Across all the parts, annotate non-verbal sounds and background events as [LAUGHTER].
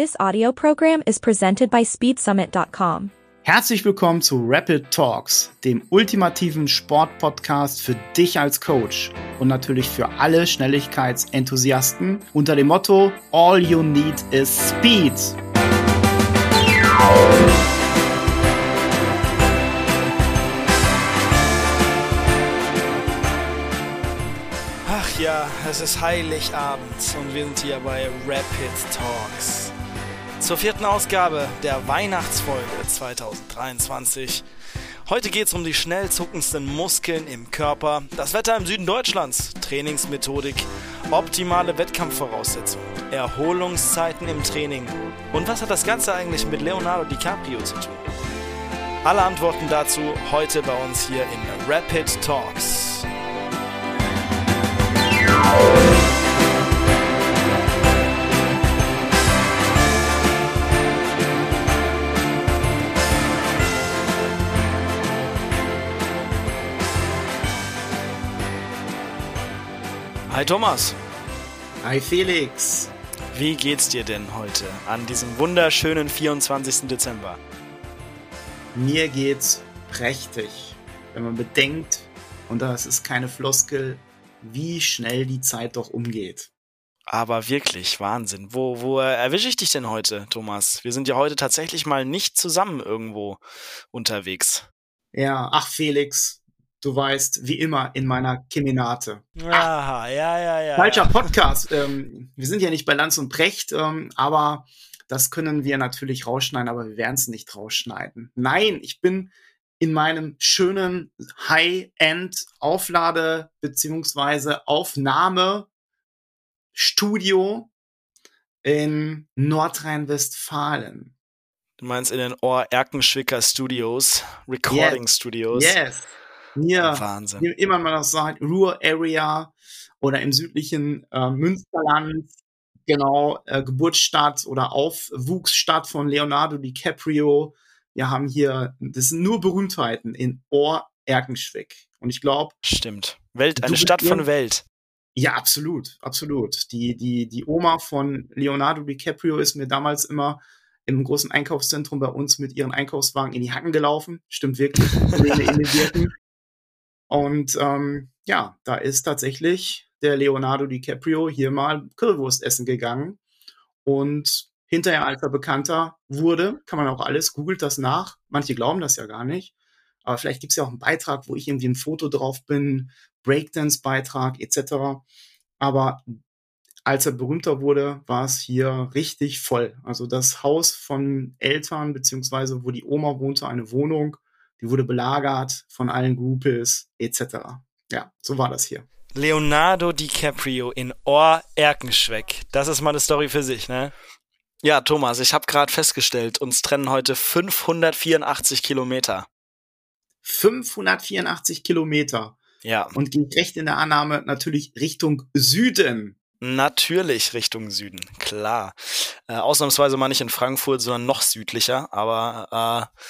This audio program is presented by SpeedSummit.com. Herzlich willkommen zu Rapid Talks, dem ultimativen Sportpodcast für dich als Coach und natürlich für alle Schnelligkeitsenthusiasten unter dem Motto All you need is Speed. Ach ja, es ist Heiligabend und wir sind hier bei Rapid Talks. Zur vierten Ausgabe der Weihnachtsfolge 2023. Heute geht es um die schnell zuckendsten Muskeln im Körper, das Wetter im Süden Deutschlands, Trainingsmethodik, optimale Wettkampfvoraussetzungen, Erholungszeiten im Training und was hat das Ganze eigentlich mit Leonardo DiCaprio zu tun? Alle Antworten dazu heute bei uns hier in Rapid Talks. Hi Thomas, Hi Felix. wie geht's dir denn heute an diesem wunderschönen 24. Dezember? Mir geht's prächtig, wenn man bedenkt, und das ist keine Floskel, wie schnell die Zeit doch umgeht. Aber wirklich, Wahnsinn. Wo, wo erwische ich dich denn heute, Thomas? Wir sind ja heute tatsächlich mal nicht zusammen irgendwo unterwegs. Ja, ach Felix, du weißt, wie immer in meiner Keminate. Aha, ja, ja, ja. Falscher ja. Podcast. Ähm, wir sind ja nicht bei Lanz und Brecht, ähm, aber das können wir natürlich rausschneiden, aber wir werden es nicht rausschneiden. Nein, ich bin in meinem schönen High-End Auflade beziehungsweise Aufnahme Studio in Nordrhein-Westfalen. Du meinst in den Ohr-Erkenschwicker Studios, Recording Yes. Studios. Yes. Hier, Wahnsinn. wie immer man das sagt, Ruhr Area oder im südlichen äh, Münsterland, genau, äh, Geburtsstadt oder Aufwuchsstadt von Leonardo DiCaprio. Wir haben hier, das sind nur Berühmtheiten in Ohr-Erkenschwick. Und ich glaube, Stimmt. Welt, eine Stadt von Welt. ja, absolut, absolut. Die, die, die Oma von Leonardo DiCaprio ist mir damals immer im großen Einkaufszentrum bei uns mit ihren Einkaufswagen in die Hacken gelaufen. Stimmt wirklich. In den Wirten. Und ähm, ja, da ist tatsächlich der Leonardo DiCaprio hier mal Currywurst essen gegangen. Und hinterher, als er bekannter wurde, kann man auch alles, googelt das nach. Manche glauben das ja gar nicht. Aber vielleicht gibt es ja auch einen Beitrag, wo ich irgendwie ein Foto drauf bin, Breakdance-Beitrag etc. Aber als er berühmter wurde, war es hier richtig voll. Also das Haus von Eltern, beziehungsweise wo die Oma wohnte, eine Wohnung, die wurde belagert von allen Groupies etc. Ja, so war das hier. Leonardo DiCaprio in Ohr-Erkenschweck. Das ist mal eine Story für sich, ne? Ja, Thomas, ich habe gerade festgestellt, uns trennen heute 584 Kilometer. 584 Kilometer Ja, und ging recht in der Annahme natürlich Richtung Süden. natürlich Richtung Süden, klar. Äh, ausnahmsweise mal nicht in Frankfurt, sondern noch südlicher, aber äh,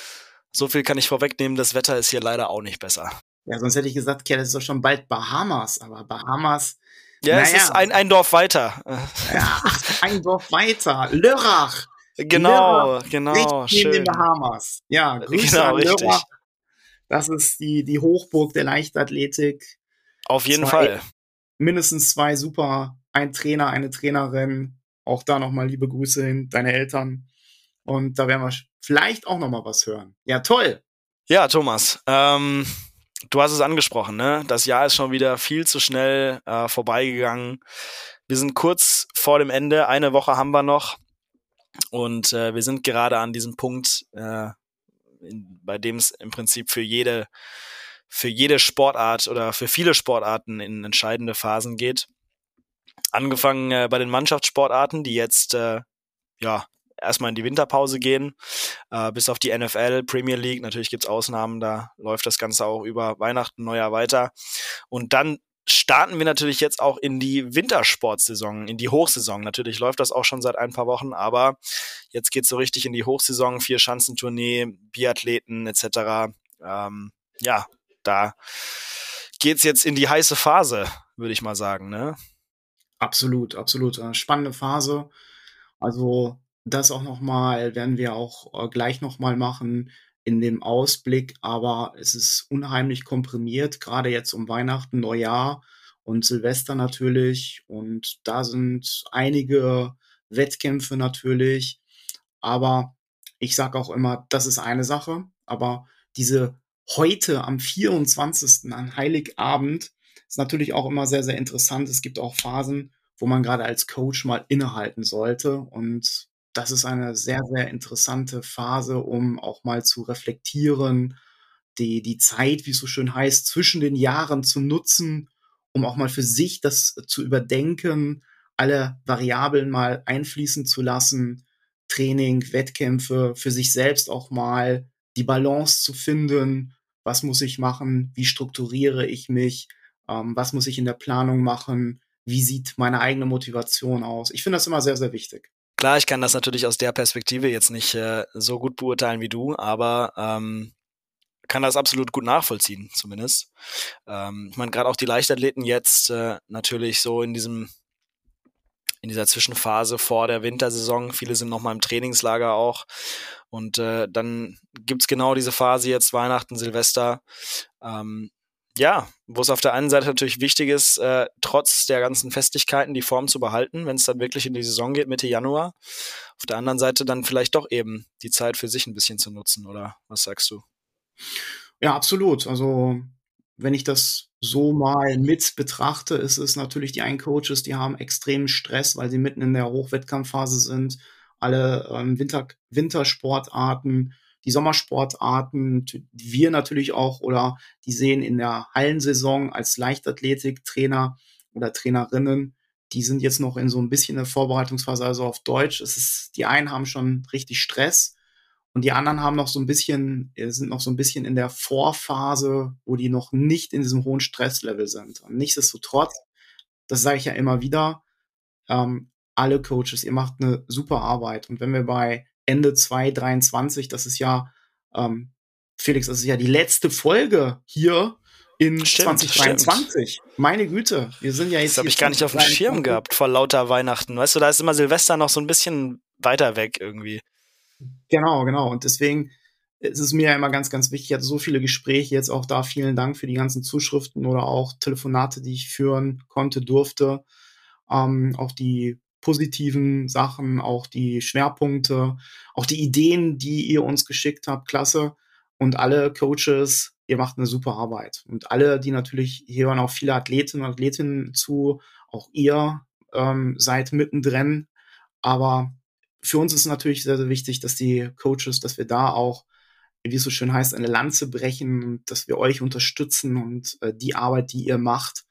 so viel kann ich vorwegnehmen, das Wetter ist hier leider auch nicht besser. Ja, sonst hätte ich gesagt, okay, das ist doch schon bald Bahamas, aber Bahamas, Ja, es Naja. ist ein, ein Dorf weiter. Äh, ja, ein Dorf weiter, Lörrach. Genau, Richtig genau, neben den schön. Bahamas. Ja, Grüße Genau, an richtig. Lörrach. Das ist die, die Hochburg der Leichtathletik. Auf jeden Zwei- Fall. Mindestens zwei super, ein Trainer, eine Trainerin. Auch da nochmal liebe Grüße hin, deine Eltern. Und da werden wir vielleicht auch nochmal was hören. Ja, toll. Ja, Thomas, ähm, du hast es angesprochen, ne? Das Jahr ist schon wieder viel zu schnell äh, vorbeigegangen. Wir sind kurz vor dem Ende, eine Woche haben wir noch. Und äh, wir sind gerade an diesem Punkt, äh, in, bei dem es im Prinzip für jede, für jede Sportart oder für viele Sportarten in entscheidende Phasen geht. Angefangen äh, bei den Mannschaftssportarten, die jetzt äh, ja erstmal in die Winterpause gehen, äh, bis auf die NFL, Premier League. Natürlich gibt's Ausnahmen, da läuft das Ganze auch über Weihnachten, Neujahr weiter. Und dann starten wir natürlich jetzt auch in die Wintersportsaison, in die Hochsaison. Natürlich läuft das auch schon seit ein paar Wochen, aber jetzt geht's so richtig in die Hochsaison, vier Schanzentournee, Biathleten etc. Ähm, ja, da geht's jetzt in die heiße Phase, würde ich mal sagen. Ne? Absolut, absolut. Äh, Spannende Phase. Also das auch nochmal, werden wir auch äh, gleich nochmal machen in dem Ausblick, aber es ist unheimlich komprimiert, gerade jetzt um Weihnachten, Neujahr und Silvester natürlich. Und da sind einige Wettkämpfe natürlich. Aber ich sage auch immer, das ist eine Sache. Aber diese heute am 24. an Heiligabend ist natürlich auch immer sehr, sehr interessant. Es gibt auch Phasen, wo man gerade als Coach mal innehalten sollte. Und das ist eine sehr, sehr interessante Phase, um auch mal zu reflektieren, die, die Zeit, wie es so schön heißt, zwischen den Jahren zu nutzen, um auch mal für sich das zu überdenken, alle Variablen mal einfließen zu lassen, Training, Wettkämpfe, für sich selbst auch mal die Balance zu finden, was muss ich machen, wie strukturiere ich mich, ähm, was muss ich in der Planung machen, wie sieht meine eigene Motivation aus. Ich finde das immer sehr, sehr wichtig. Klar, ich kann das natürlich aus der Perspektive jetzt nicht äh, so gut beurteilen wie du, aber ähm, kann das absolut gut nachvollziehen, zumindest. Ähm, ich meine, gerade auch die Leichtathleten jetzt äh, natürlich so in diesem in dieser Zwischenphase vor der Wintersaison. Viele sind noch mal im Trainingslager auch. Und äh, dann gibt's genau diese Phase jetzt Weihnachten, Silvester. Ähm, ja, wo es auf der einen Seite natürlich wichtig ist, äh, trotz der ganzen Festlichkeiten die Form zu behalten, wenn es dann wirklich in die Saison geht, Mitte Januar. Auf der anderen Seite dann vielleicht doch eben die Zeit für sich ein bisschen zu nutzen, oder was sagst du? Ja, absolut. Also wenn ich das so mal mit betrachte, ist es natürlich die einen Coaches, die haben extremen Stress, weil sie mitten in der Hochwettkampfphase sind. Alle ähm, Winter Wintersportarten, die Sommersportarten, wir natürlich auch oder die sehen in der Hallensaison als Leichtathletiktrainer oder Trainerinnen, die sind jetzt noch in so ein bisschen der Vorbereitungsphase, also auf Deutsch. Es ist, die einen haben schon richtig Stress und die anderen haben noch so ein bisschen, äh, sind noch so ein bisschen in der Vorphase, wo die noch nicht in diesem hohen Stresslevel sind. Und nichtsdestotrotz, das sage ich ja immer wieder, ähm, alle Coaches, ihr macht eine super Arbeit. Und wenn wir bei Ende 2023, das ist ja, ähm, Felix, das ist ja die letzte Folge hier in stimmt, 2023. Stimmt. Meine Güte, wir sind ja jetzt. Das habe ich gar nicht auf dem Schirm gehabt vor lauter Weihnachten. Weißt du, da ist immer Silvester noch so ein bisschen weiter weg irgendwie. Genau, genau. Und deswegen ist es mir ja immer ganz, ganz wichtig. Ich hatte so viele Gespräche jetzt auch da. Vielen Dank für die ganzen Zuschriften oder auch Telefonate, die ich führen konnte, durfte. Ähm, auch die positiven Sachen, auch die Schwerpunkte, auch die Ideen, die ihr uns geschickt habt. Klasse. Und alle Coaches, ihr macht eine super Arbeit. Und alle, die natürlich, hier hören auch viele Athletinnen und Athletinnen zu, auch ihr ähm, seid mittendrin. Aber für uns ist natürlich sehr, sehr wichtig, dass die Coaches, dass wir da auch, wie es so schön heißt, eine Lanze brechen und dass wir euch unterstützen und äh, die Arbeit, die ihr macht,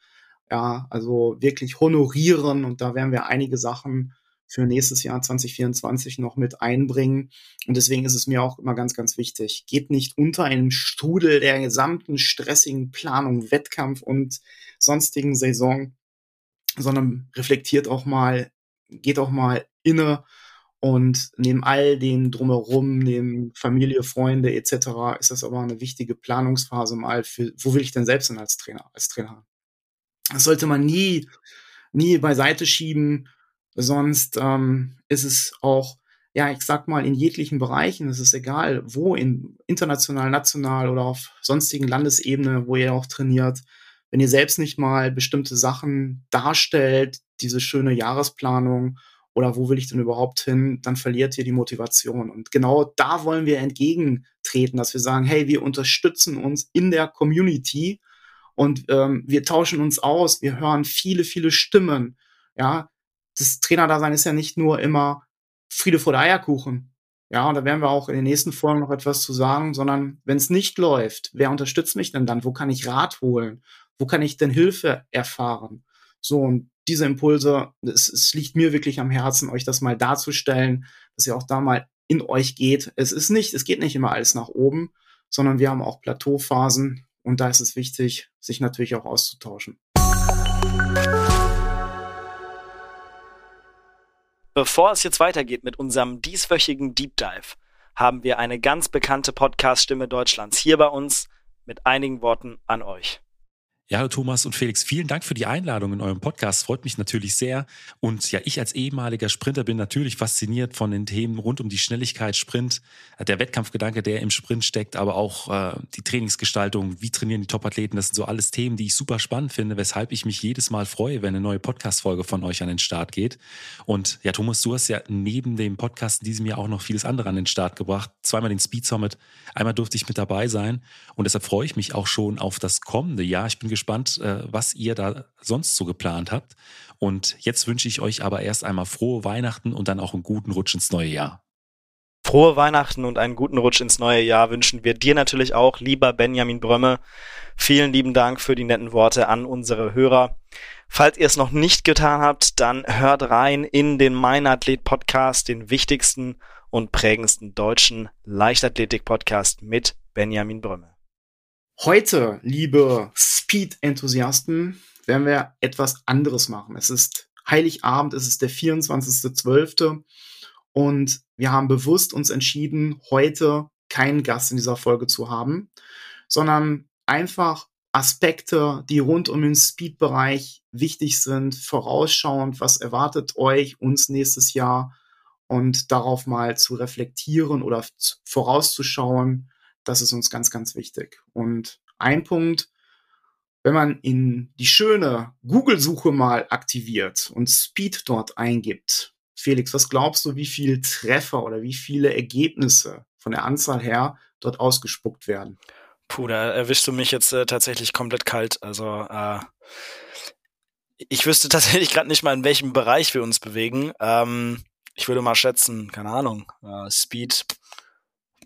ja, also wirklich honorieren und da werden wir einige Sachen für nächstes Jahr 2024 noch mit einbringen. Und deswegen ist es mir auch immer ganz, ganz wichtig. Geht nicht unter einem Strudel der gesamten stressigen Planung, Wettkampf und sonstigen Saison, sondern reflektiert auch mal, geht auch mal inne und neben all dem drumherum, neben Familie, Freunde etc., ist das aber eine wichtige Planungsphase mal für, wo will ich denn selbst denn als Trainer, als Trainer? Das sollte man nie, nie beiseite schieben, sonst ähm, ist es auch, ja, ich sag mal, in jeglichen Bereichen, es ist egal, wo, in international, national oder auf sonstigen Landesebene, wo ihr auch trainiert, wenn ihr selbst nicht mal bestimmte Sachen darstellt, diese schöne Jahresplanung oder wo will ich denn überhaupt hin, dann verliert ihr die Motivation. Und genau da wollen wir entgegentreten, dass wir sagen, hey, wir unterstützen uns in der Community und ähm, wir tauschen uns aus, wir hören viele, viele Stimmen. Ja, das Trainerdasein ist ja nicht nur immer Friede vor der Eierkuchen. Ja, und da werden wir auch in den nächsten Folgen noch etwas zu sagen, sondern wenn es nicht läuft, wer unterstützt mich denn dann? Wo kann ich Rat holen? Wo kann ich denn Hilfe erfahren? So, und diese Impulse, es, es liegt mir wirklich am Herzen, euch das mal darzustellen, dass ihr auch da mal in euch geht. Es ist nicht, es geht nicht immer alles nach oben, sondern wir haben auch Plateauphasen und da ist es wichtig, sich natürlich auch auszutauschen. Bevor es jetzt weitergeht mit unserem dieswöchigen Deep Dive, haben wir eine ganz bekannte Podcast-Stimme Deutschlands hier bei uns mit einigen Worten an euch. Ja, Thomas und Felix, vielen Dank für die Einladung in eurem Podcast. Freut mich natürlich sehr. Und ja, ich als ehemaliger Sprinter bin natürlich fasziniert von den Themen rund um die Schnelligkeit, Sprint, der Wettkampfgedanke, der im Sprint steckt, aber auch äh, die Trainingsgestaltung, wie trainieren die Topathleten. Das sind so alles Themen, die ich super spannend finde, weshalb ich mich jedes Mal freue, wenn eine neue Podcast-Folge von euch an den Start geht. Und ja, Thomas, du hast ja neben dem Podcast in diesem Jahr auch noch vieles andere an den Start gebracht. Zweimal den Speed Summit, einmal durfte ich mit dabei sein. Und deshalb freue ich mich auch schon auf das kommende Jahr. Ich bin gespannt, äh, was ihr da sonst so geplant habt. Und jetzt wünsche ich euch aber erst einmal frohe Weihnachten und dann auch einen guten Rutsch ins neue Jahr. Frohe Weihnachten und einen guten Rutsch ins neue Jahr wünschen wir dir natürlich auch, lieber Benjamin Brömme. Vielen lieben Dank für die netten Worte an unsere Hörer. Falls ihr es noch nicht getan habt, dann hört rein in den Mein Athlet Podcast, den wichtigsten und prägendsten deutschen Leichtathletik-Podcast mit Benjamin Brömme. Heute, liebe Speed-Enthusiasten, werden wir etwas anderes machen. Es ist Heiligabend, es ist der 24.12. Und wir haben bewusst uns entschieden, heute keinen Gast in dieser Folge zu haben, sondern einfach Aspekte, die rund um den Speed-Bereich wichtig sind, vorausschauend, was erwartet euch uns nächstes Jahr und darauf mal zu reflektieren oder vorauszuschauen, das ist uns ganz, ganz wichtig. Und ein Punkt, wenn man in die schöne Google-Suche mal aktiviert und Speed dort eingibt, Felix, was glaubst du, wie viele Treffer oder wie viele Ergebnisse von der Anzahl her dort ausgespuckt werden? Puh, da erwischst du mich jetzt äh, tatsächlich komplett kalt. Also äh, ich wüsste [LAUGHS] tatsächlich gerade nicht mal, in welchem Bereich wir uns bewegen. Ähm, ich würde mal schätzen, keine Ahnung, äh, Speed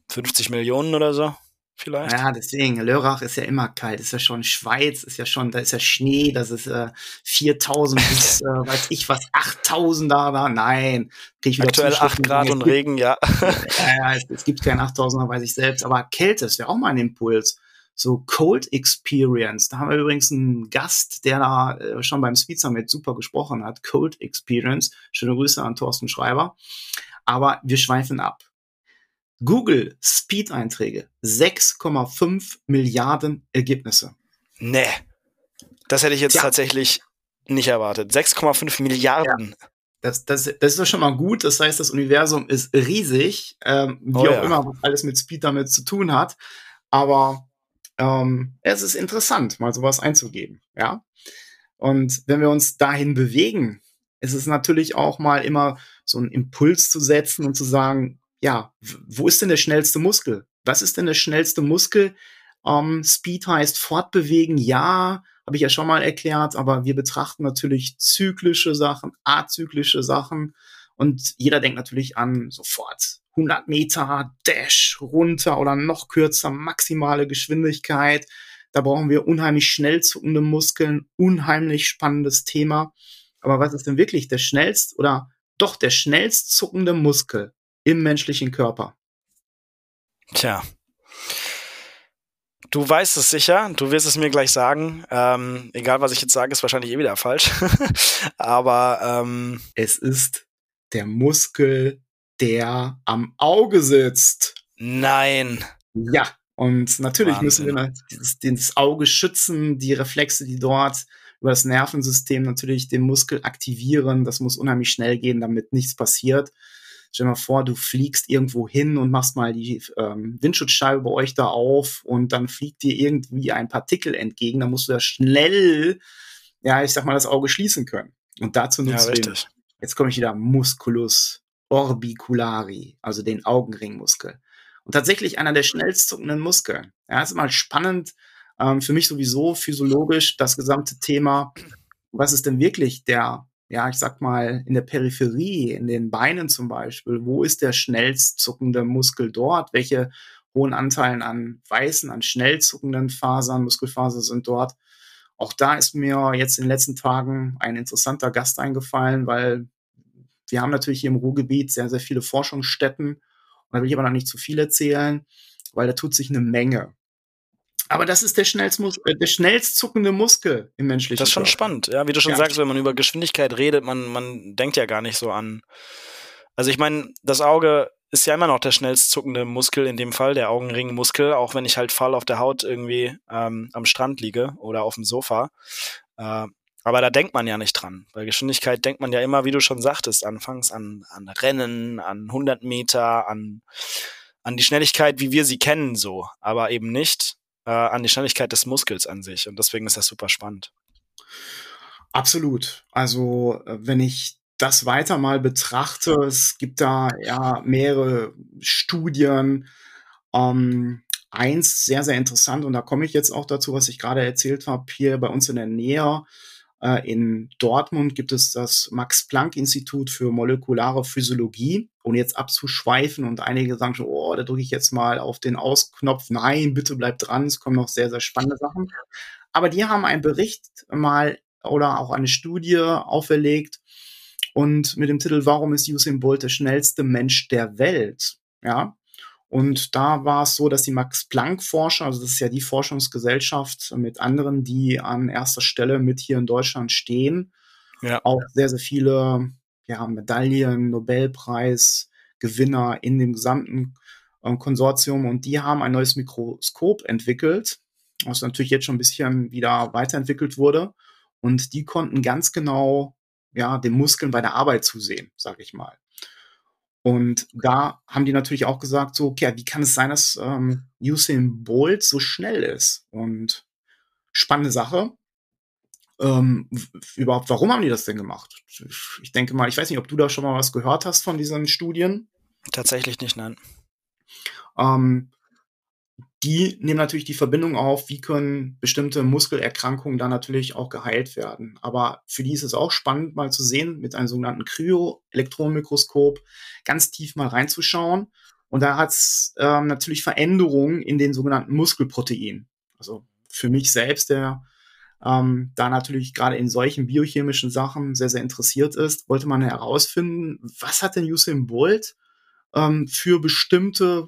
50 Millionen oder so vielleicht. Ja, deswegen, Lörrach ist ja immer kalt, ist ja schon Schweiz, ist ja schon, da ist ja Schnee, das ist äh, 4000 [LAUGHS] bis, äh, weiß ich was, 8000 da, da, nein. Ich Aktuell 8 Grad und Regen, ja. [LAUGHS] ja, ja es, es gibt keinen 8000er, weiß ich selbst, aber Kälte ist ja auch mal ein Impuls. So Cold Experience, da haben wir übrigens einen Gast, der da äh, schon beim Speed Summit super gesprochen hat. Cold Experience. Schöne Grüße an Thorsten Schreiber. Aber wir schweifen ab. Google Speed-Einträge 6,5 Milliarden Ergebnisse. Nee. Das hätte ich jetzt ja. tatsächlich nicht erwartet. 6,5 Milliarden. Ja. Das, das, das ist doch schon mal gut. Das heißt, das Universum ist riesig, ähm, wie oh, auch ja. immer, was alles mit Speed damit zu tun hat. Aber ähm, es ist interessant, mal sowas einzugeben. Ja. Und wenn wir uns dahin bewegen, ist es natürlich auch mal immer so einen Impuls zu setzen und zu sagen, ja, wo ist denn der schnellste Muskel? Was ist denn der schnellste Muskel? Ähm, Speed heißt fortbewegen, ja, habe ich ja schon mal erklärt, aber wir betrachten natürlich zyklische Sachen, azyklische Sachen und jeder denkt natürlich an sofort 100 Meter Dash runter oder noch kürzer, maximale Geschwindigkeit. Da brauchen wir unheimlich schnell zuckende Muskeln, unheimlich spannendes Thema. Aber was ist denn wirklich der schnellst oder doch der schnellst zuckende Muskel? Im menschlichen Körper. Tja. Du weißt es sicher, du wirst es mir gleich sagen. Ähm, egal, was ich jetzt sage, ist wahrscheinlich eh wieder falsch. [LAUGHS] Aber ähm, es ist der Muskel, der am Auge sitzt. Nein. Ja, und natürlich Wahnsinn. müssen wir das, das Auge schützen, die Reflexe, die dort über das Nervensystem natürlich den Muskel aktivieren. Das muss unheimlich schnell gehen, damit nichts passiert. Stell dir mal vor, du fliegst irgendwo hin und machst mal die ähm, Windschutzscheibe bei euch da auf und dann fliegt dir irgendwie ein Partikel entgegen. Dann musst du ja schnell, ja, ich sag mal, das Auge schließen können. Und dazu nutzt ja, du jetzt komme ich wieder, Musculus orbiculari, also den Augenringmuskel. Und tatsächlich einer der schnellst zuckenden Muskeln. Ja, ist immer spannend, ähm, für mich sowieso physiologisch das gesamte Thema, was ist denn wirklich der ja, ich sag mal, in der Peripherie, in den Beinen zum Beispiel, wo ist der schnellst zuckende Muskel dort? Welche hohen Anteilen an weißen, an schnell zuckenden Fasern, Muskelfasern sind dort? Auch da ist mir jetzt in den letzten Tagen ein interessanter Gast eingefallen, weil wir haben natürlich hier im Ruhrgebiet sehr, sehr viele Forschungsstätten. Und da will ich aber noch nicht zu viel erzählen, weil da tut sich eine Menge. Aber das ist der schnellst, äh, der schnellst zuckende Muskel im menschlichen Das ist schon Körper. spannend, ja. Wie du schon ja. sagst, wenn man über Geschwindigkeit redet, man, man denkt ja gar nicht so an. Also ich meine, das Auge ist ja immer noch der schnellst zuckende Muskel, in dem Fall der Augenringmuskel, auch wenn ich halt fall auf der Haut irgendwie ähm, am Strand liege oder auf dem Sofa. Äh, aber da denkt man ja nicht dran. Bei Geschwindigkeit denkt man ja immer, wie du schon sagtest, anfangs an, an Rennen, an 100 Meter, an, an die Schnelligkeit, wie wir sie kennen, so. Aber eben nicht äh, an die Schnelligkeit des Muskels an sich. Und deswegen ist das super spannend. Absolut. Also, äh, wenn ich das weiter mal betrachte, es gibt da ja mehrere Studien. Ähm, eins sehr, sehr interessant, und da komme ich jetzt auch dazu, was ich gerade erzählt habe, hier bei uns in der Nähe. Äh, in Dortmund gibt es das Max-Planck-Institut für molekulare Physiologie. Und jetzt abzuschweifen und einige sagen schon, oh, da drücke ich jetzt mal auf den Ausknopf. Nein, bitte bleibt dran, es kommen noch sehr, sehr spannende Sachen. Aber die haben einen Bericht mal oder auch eine Studie auferlegt, und mit dem Titel Warum ist Usain Bolt der schnellste Mensch der Welt? Ja. Und da war es so, dass die Max-Planck-Forscher, also das ist ja die Forschungsgesellschaft mit anderen, die an erster Stelle mit hier in Deutschland stehen, ja. auch sehr, sehr viele ja, Medaillen, Nobelpreis, Gewinner in dem gesamten äh, Konsortium. Und die haben ein neues Mikroskop entwickelt, was natürlich jetzt schon ein bisschen wieder weiterentwickelt wurde. Und die konnten ganz genau ja, den Muskeln bei der Arbeit zusehen, sage ich mal. Und da haben die natürlich auch gesagt, so, okay, wie kann es sein, dass ähm, Usain Bolt so schnell ist? Und spannende Sache. Ähm, überhaupt, warum haben die das denn gemacht? Ich denke mal, ich weiß nicht, ob du da schon mal was gehört hast von diesen Studien. Tatsächlich nicht, nein. Ähm, die nehmen natürlich die Verbindung auf, wie können bestimmte Muskelerkrankungen da natürlich auch geheilt werden. Aber für die ist es auch spannend, mal zu sehen, mit einem sogenannten Kryo-Elektronenmikroskop ganz tief mal reinzuschauen. Und da hat es ähm, natürlich Veränderungen in den sogenannten Muskelproteinen. Also für mich selbst, der ähm, da natürlich gerade in solchen biochemischen Sachen sehr, sehr interessiert ist, wollte man herausfinden, was hat denn Usain Bolt ähm, für bestimmte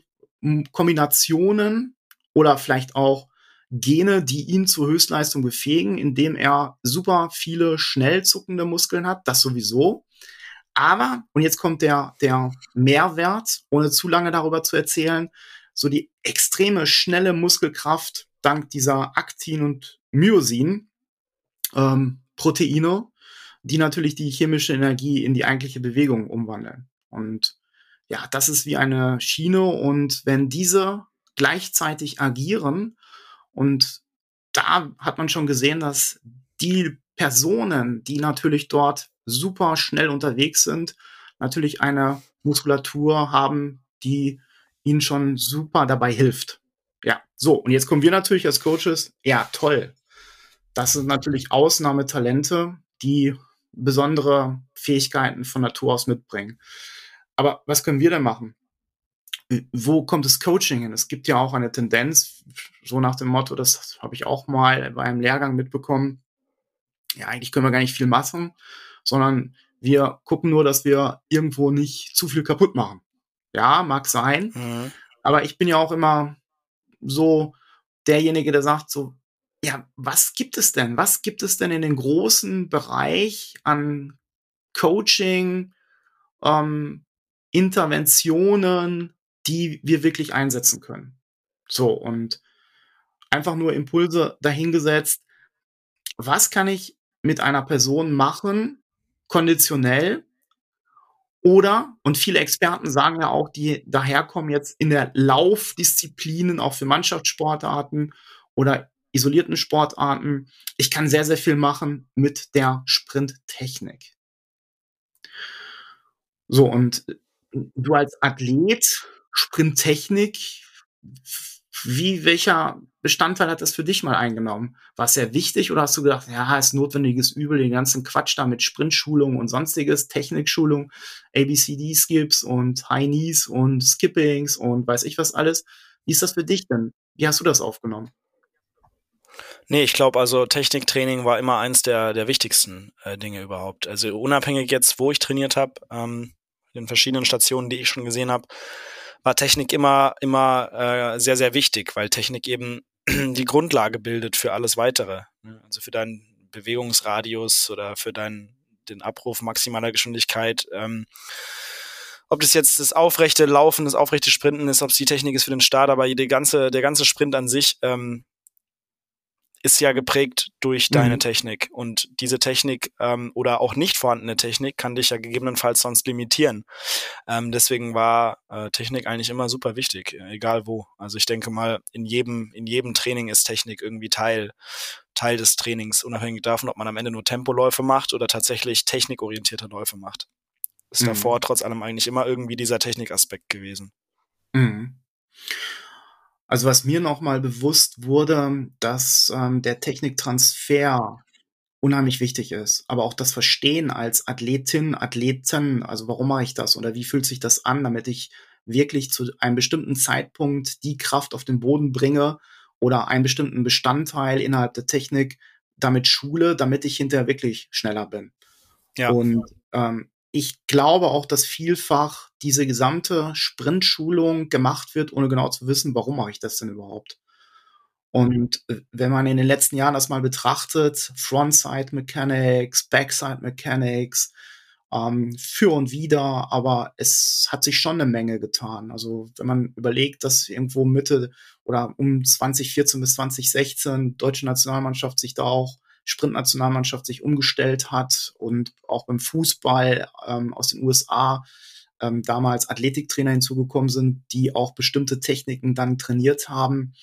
Kombinationen oder vielleicht auch Gene, die ihn zur Höchstleistung befähigen, indem er super viele schnell zuckende Muskeln hat, das sowieso. Aber, und jetzt kommt der, der Mehrwert, ohne zu lange darüber zu erzählen, so die extreme schnelle Muskelkraft dank dieser Aktin und Myosin ähm, die natürlich die chemische Energie in die eigentliche Bewegung umwandeln. Und ja, das ist wie eine Schiene und wenn diese gleichzeitig agieren. Und da hat man schon gesehen, dass die Personen, die natürlich dort super schnell unterwegs sind, natürlich eine Muskulatur haben, die ihnen schon super dabei hilft. Ja, so, und jetzt kommen wir natürlich als Coaches, ja, toll. Das sind natürlich Ausnahmetalente, die besondere Fähigkeiten von Natur aus mitbringen. Aber was können wir denn machen? wo kommt das Coaching hin? Es gibt ja auch eine Tendenz, so nach dem Motto, das habe ich auch mal bei einem Lehrgang mitbekommen. Ja, eigentlich können wir gar nicht viel machen, sondern wir gucken nur, dass wir irgendwo nicht zu viel kaputt machen. Ja, mag sein. Mhm. Aber ich bin ja auch immer so derjenige, der sagt so, ja, was gibt es denn? Was gibt es denn in den großen Bereich an Coaching, ähm, Interventionen, die wir wirklich einsetzen können. So, und einfach nur Impulse dahingesetzt. Was kann ich mit einer Person machen, konditionell? Oder, und viele Experten sagen ja auch, die daherkommen jetzt in der Laufdisziplinen, auch für Mannschaftssportarten oder isolierten Sportarten. Ich kann sehr, sehr viel machen mit der Sprinttechnik. So, und du als Athlet Sprinttechnik, wie, welcher Bestandteil hat das für dich mal eingenommen? War es sehr wichtig oder hast du gedacht, ja, ist notwendiges Übel, den ganzen Quatsch da mit Sprintschulung und sonstiges, Technikschulung, ABCD-Skips und High Knees und Skippings und weiß ich was alles. Wie ist das für dich denn? Wie hast du das aufgenommen? Nee, ich glaube also Techniktraining war immer eins der, der wichtigsten äh, Dinge überhaupt. Also unabhängig jetzt, wo ich trainiert habe, ähm, den verschiedenen Stationen, die ich schon gesehen habe, war Technik immer, immer äh, sehr, sehr wichtig, weil Technik eben [CLEARS THROAT] die Grundlage bildet für alles weitere. Ne? Also für deinen Bewegungsradius oder für deinen den Abruf maximaler Geschwindigkeit. Ähm, ob das jetzt das aufrechte Laufen, das aufrechte Sprinten ist, ob es die Technik ist für den Start, aber die ganze, der ganze Sprint an sich ähm, ist ja geprägt durch deine mhm. Technik. Und diese Technik ähm, oder auch nicht vorhandene Technik kann dich ja gegebenenfalls sonst limitieren. Ähm, deswegen war äh, Technik eigentlich immer super wichtig, egal wo. Also ich denke mal, in jedem, in jedem Training ist Technik irgendwie Teil, Teil des Trainings, unabhängig davon, ob man am Ende nur Tempoläufe macht oder tatsächlich technikorientierte Läufe macht. Ist mhm. davor trotz allem eigentlich immer irgendwie dieser Technikaspekt gewesen. Mhm. Also was mir nochmal bewusst wurde, dass ähm, der Techniktransfer unheimlich wichtig ist, aber auch das Verstehen als Athletin, Athleten, also warum mache ich das oder wie fühlt sich das an, damit ich wirklich zu einem bestimmten Zeitpunkt die Kraft auf den Boden bringe oder einen bestimmten Bestandteil innerhalb der Technik damit schule, damit ich hinterher wirklich schneller bin. Ja. Und ähm, ich glaube auch, dass vielfach diese gesamte Sprintschulung gemacht wird, ohne genau zu wissen, warum mache ich das denn überhaupt. Und äh, wenn man in den letzten Jahren das mal betrachtet, Frontside Mechanics, Backside Mechanics, ähm, für und wieder, aber es hat sich schon eine Menge getan. Also wenn man überlegt, dass irgendwo Mitte oder um 2014 bis 2016 deutsche Nationalmannschaft sich da auch Sprintnationalmannschaft sich umgestellt hat und auch beim Fußball ähm, aus den USA ähm, damals Athletiktrainer hinzugekommen sind, die auch bestimmte Techniken dann trainiert haben.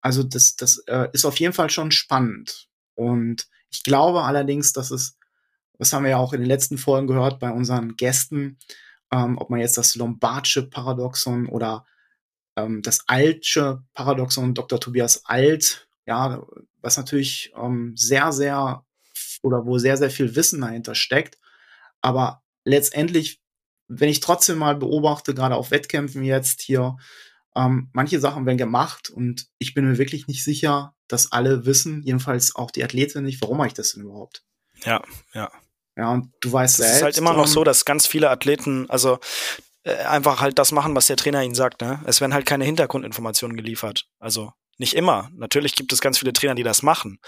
Also das, das äh, ist auf jeden Fall schon spannend. Und ich glaube allerdings, dass es, das haben wir ja auch in den letzten Folgen gehört bei unseren Gästen, ähm, ob man jetzt das Lombardsche Paradoxon oder ähm, das Altsche Paradoxon Dr. Tobias Alt ja, was natürlich ähm, sehr, sehr oder wo sehr, sehr viel Wissen dahinter steckt. Aber letztendlich, wenn ich trotzdem mal beobachte, gerade auf Wettkämpfen jetzt hier, ähm, manche Sachen werden gemacht und ich bin mir wirklich nicht sicher, dass alle wissen, jedenfalls auch die Athleten nicht, warum mache ich das denn überhaupt? Ja, ja. Ja, und du weißt Es ist halt immer noch so, dass ganz viele Athleten, also äh, einfach halt das machen, was der Trainer ihnen sagt, ne? Es werden halt keine Hintergrundinformationen geliefert. Also nicht immer. Natürlich gibt es ganz viele Trainer, die das machen.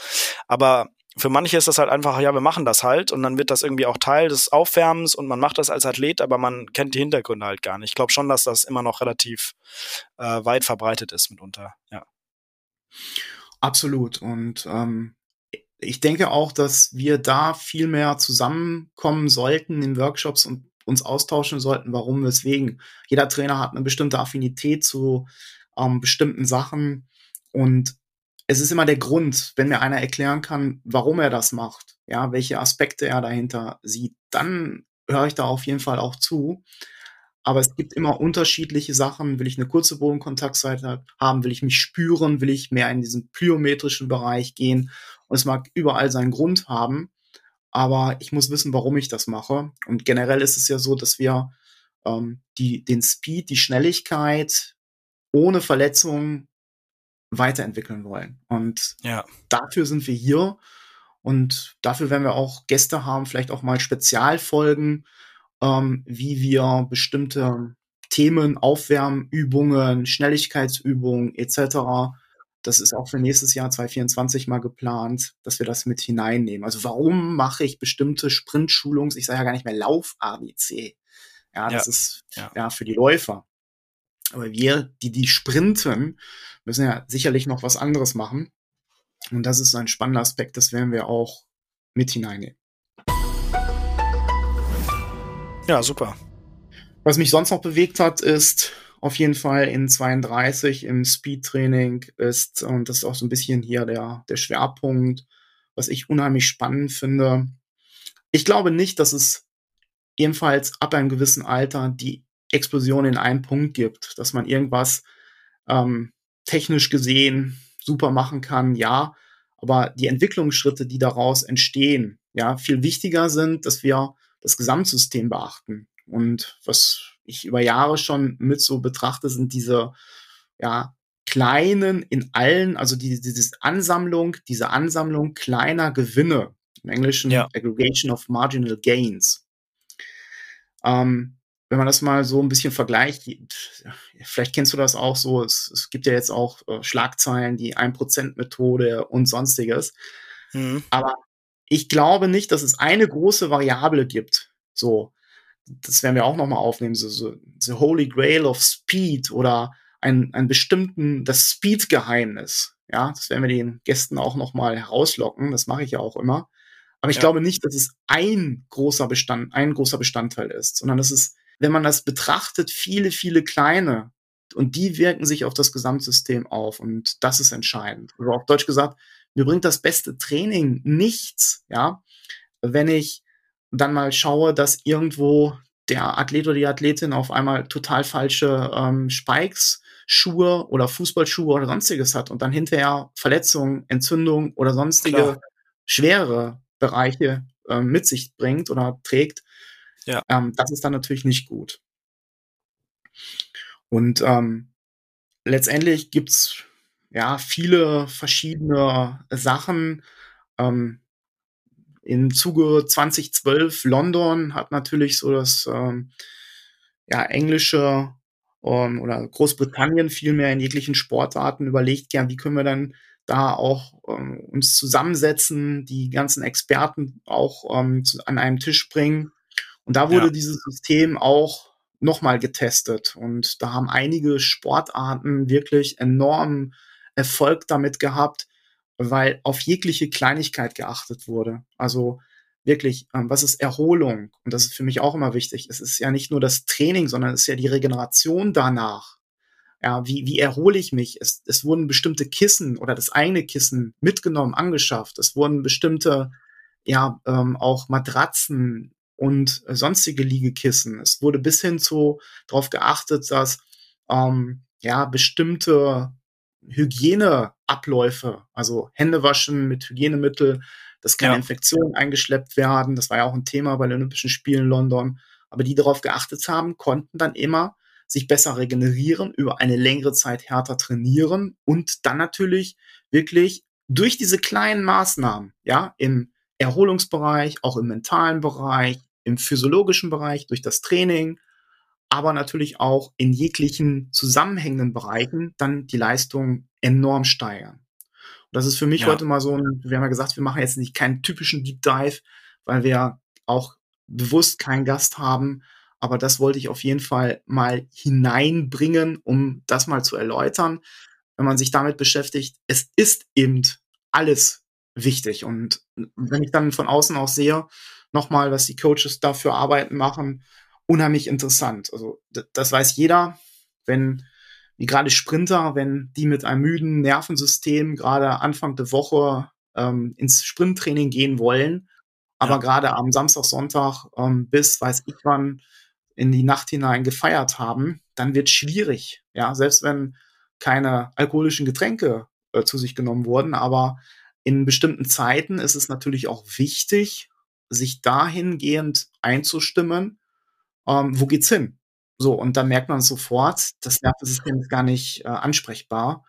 Aber für manche ist das halt einfach, ja, wir machen das halt und dann wird das irgendwie auch Teil des Aufwärmens und man macht das als Athlet, aber man kennt die Hintergründe halt gar nicht. Ich glaube schon, dass das immer noch relativ äh, weit verbreitet ist mitunter, ja. Absolut. Und ähm, ich denke auch, dass wir da viel mehr zusammenkommen sollten in Workshops und uns austauschen sollten, warum, weswegen. Jeder Trainer hat eine bestimmte Affinität zu ähm, bestimmten Sachen und es ist immer der Grund, wenn mir einer erklären kann, warum er das macht, ja, welche Aspekte er dahinter sieht, dann höre ich da auf jeden Fall auch zu. Aber es gibt immer unterschiedliche Sachen. Will ich eine kurze Bodenkontaktseite haben? Will ich mich spüren? Will ich mehr in diesen plyometrischen Bereich gehen? Und es mag überall seinen Grund haben. Aber ich muss wissen, warum ich das mache. Und generell ist es ja so, dass wir ähm, die, den Speed, die Schnelligkeit ohne Verletzungen weiterentwickeln wollen. Und ja. dafür sind wir hier. Und dafür werden wir auch Gäste haben, vielleicht auch mal Spezialfolgen, ähm, wie wir bestimmte Themen, Aufwärmübungen, Schnelligkeitsübungen etc. Das ist auch für nächstes Jahr 2024 mal geplant, dass wir das mit hineinnehmen. Also warum mache ich bestimmte Sprintschulungs, ich sage ja gar nicht mehr Lauf-ABC. Ja, das ja. ist ja. ja für die Läufer. Aber wir, die die sprinten, müssen ja sicherlich noch was anderes machen. Und das ist ein spannender Aspekt, das werden wir auch mit hineinnehmen. Ja, super. Was mich sonst noch bewegt hat, ist auf jeden Fall in 32 im Speedtraining ist, und das ist auch so ein bisschen hier der, der Schwerpunkt, was ich unheimlich spannend finde. Ich glaube nicht, dass es ebenfalls ab einem gewissen Alter die Explosion in einem Punkt gibt, dass man irgendwas ähm, technisch gesehen super machen kann, ja, aber die Entwicklungsschritte, die daraus entstehen, ja, viel wichtiger sind, dass wir das Gesamtsystem beachten. Und was ich über Jahre schon mit so betrachte, sind diese, ja, kleinen in allen, also die, diese Ansammlung, diese Ansammlung kleiner Gewinne, im Englischen ja. Aggregation of Marginal Gains. Ähm, wenn man das mal so ein bisschen vergleicht, vielleicht kennst du das auch so, es, es gibt ja jetzt auch äh, Schlagzeilen, die 1%-Methode und sonstiges. Mhm. Aber ich glaube nicht, dass es eine große Variable gibt, so, das werden wir auch nochmal aufnehmen, so, so The Holy Grail of Speed oder ein, ein bestimmten, das Speed-Geheimnis. Ja, das werden wir den Gästen auch nochmal herauslocken. Das mache ich ja auch immer. Aber ich ja. glaube nicht, dass es ein großer Bestand, ein großer Bestandteil ist, sondern dass es, wenn man das betrachtet, viele, viele kleine und die wirken sich auf das Gesamtsystem auf und das ist entscheidend. Oder also auf Deutsch gesagt, mir bringt das beste Training nichts, ja, wenn ich dann mal schaue, dass irgendwo der Athlet oder die Athletin auf einmal total falsche ähm, Spikes, Schuhe oder Fußballschuhe oder sonstiges hat und dann hinterher Verletzungen, Entzündungen oder sonstige Klar. schwere Bereiche äh, mit sich bringt oder trägt, ja. ähm, das ist dann natürlich nicht gut. Und ähm, letztendlich gibt's ja viele verschiedene Sachen. Ähm, Im Zuge 2012 London hat natürlich so das ähm, ja, englische ähm, oder Großbritannien vielmehr in jeglichen Sportarten überlegt, gern, wie können wir dann da auch ähm, uns zusammensetzen, die ganzen Experten auch ähm, zu, an einen Tisch bringen. Und da wurde ja. dieses System auch nochmal getestet. Und da haben einige Sportarten wirklich enormen Erfolg damit gehabt, weil auf jegliche Kleinigkeit geachtet wurde. Also wirklich, ähm, was ist Erholung? Und das ist für mich auch immer wichtig. Es ist ja nicht nur das Training, sondern es ist ja die Regeneration danach. Ja, wie, wie erhole ich mich? Es, es wurden bestimmte Kissen oder das eigene Kissen mitgenommen, angeschafft. Es wurden bestimmte, ja, ähm, auch Matratzen und sonstige Liegekissen. Es wurde bis hin zu darauf geachtet, dass ähm, ja bestimmte Hygieneabläufe, also Hände waschen mit Hygienemittel, dass keine ja. Infektionen eingeschleppt werden. Das war ja auch ein Thema bei den Olympischen Spielen in London. Aber die darauf geachtet haben, konnten dann immer sich besser regenerieren, über eine längere Zeit härter trainieren und dann natürlich wirklich durch diese kleinen Maßnahmen, ja, im Erholungsbereich, auch im mentalen Bereich, im physiologischen Bereich, durch das Training, aber natürlich auch in jeglichen zusammenhängenden Bereichen dann die Leistung enorm steigern. Und das ist für mich ja. heute mal so ein, wir haben ja gesagt, wir machen jetzt nicht keinen typischen Deep Dive, weil wir auch bewusst keinen Gast haben, aber das wollte ich auf jeden Fall mal hineinbringen, um das mal zu erläutern. Wenn man sich damit beschäftigt, es ist eben alles wichtig. Und wenn ich dann von außen auch sehe, nochmal, was die Coaches da für Arbeiten machen, unheimlich interessant. Also das weiß jeder, wenn, wie gerade Sprinter, wenn die mit einem müden Nervensystem gerade Anfang der Woche ähm, ins Sprinttraining gehen wollen, aber ja. gerade am Samstag, Sonntag ähm, bis weiß ich wann in die Nacht hinein gefeiert haben, dann wird schwierig. Ja, selbst wenn keine alkoholischen Getränke äh, zu sich genommen wurden, aber in bestimmten Zeiten ist es natürlich auch wichtig, sich dahingehend einzustimmen, ähm, wo geht's hin? So, und dann merkt man sofort, das Nervensystem ist gar nicht äh, ansprechbar.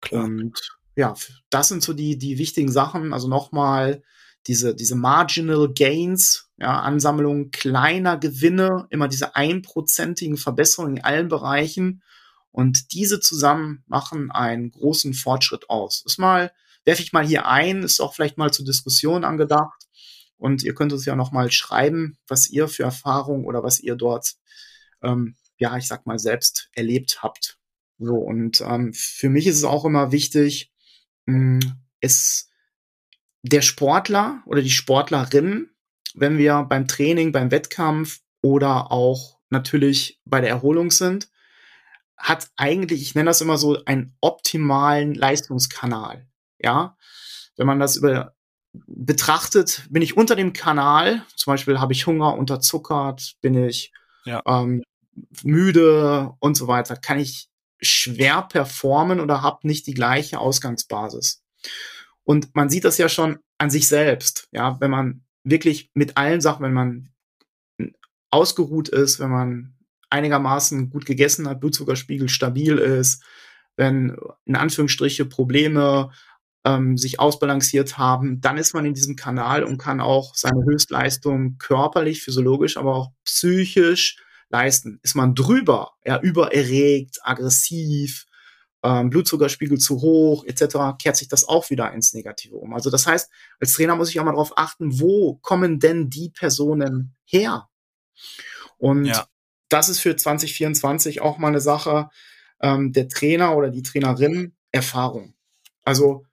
Klar. Und ja, das sind so die, die wichtigen Sachen. Also nochmal diese, diese Marginal Gains, ja, Ansammlung kleiner Gewinne, immer diese einprozentigen Verbesserungen in allen Bereichen. Und diese zusammen machen einen großen Fortschritt aus. Das mal, werfe ich mal hier ein, ist auch vielleicht mal zur Diskussion angedacht. Und ihr könnt uns ja noch mal schreiben, was ihr für Erfahrungen oder was ihr dort, ähm, ja, ich sag mal, selbst erlebt habt. So, und ähm, für mich ist es auch immer wichtig, mh, hm, es der Sportler oder die Sportlerin, wenn wir beim Training, beim Wettkampf oder auch natürlich bei der Erholung sind, hat eigentlich, ich nenne das immer so, einen optimalen Leistungskanal. Ja, wenn man das über betrachtet, bin ich unter dem Kanal, zum Beispiel habe ich Hunger, unterzuckert, bin ich ja. ähm, müde und so weiter, kann ich schwer performen oder habe nicht die gleiche Ausgangsbasis. Und man sieht das ja schon an sich selbst, ja, wenn man wirklich mit allen Sachen, wenn man ausgeruht ist, wenn man einigermaßen gut gegessen hat, Blutzuckerspiegel stabil ist, wenn in Anführungsstriche Probleme ähm, sich ausbalanciert haben, dann ist man in diesem Kanal und kann auch seine Höchstleistung körperlich, physiologisch, aber auch psychisch leisten. Ist man drüber, ja, übererregt, aggressiv, ähm, Blutzuckerspiegel zu hoch, etc., kehrt sich das auch wieder ins Negative um. Also das heißt, als Trainer muss ich auch mal darauf achten, wo kommen denn die Personen her? Und Ja. das ist für 2024 auch mal eine Sache, ähm, der Trainer oder die Trainerin Erfahrung. Also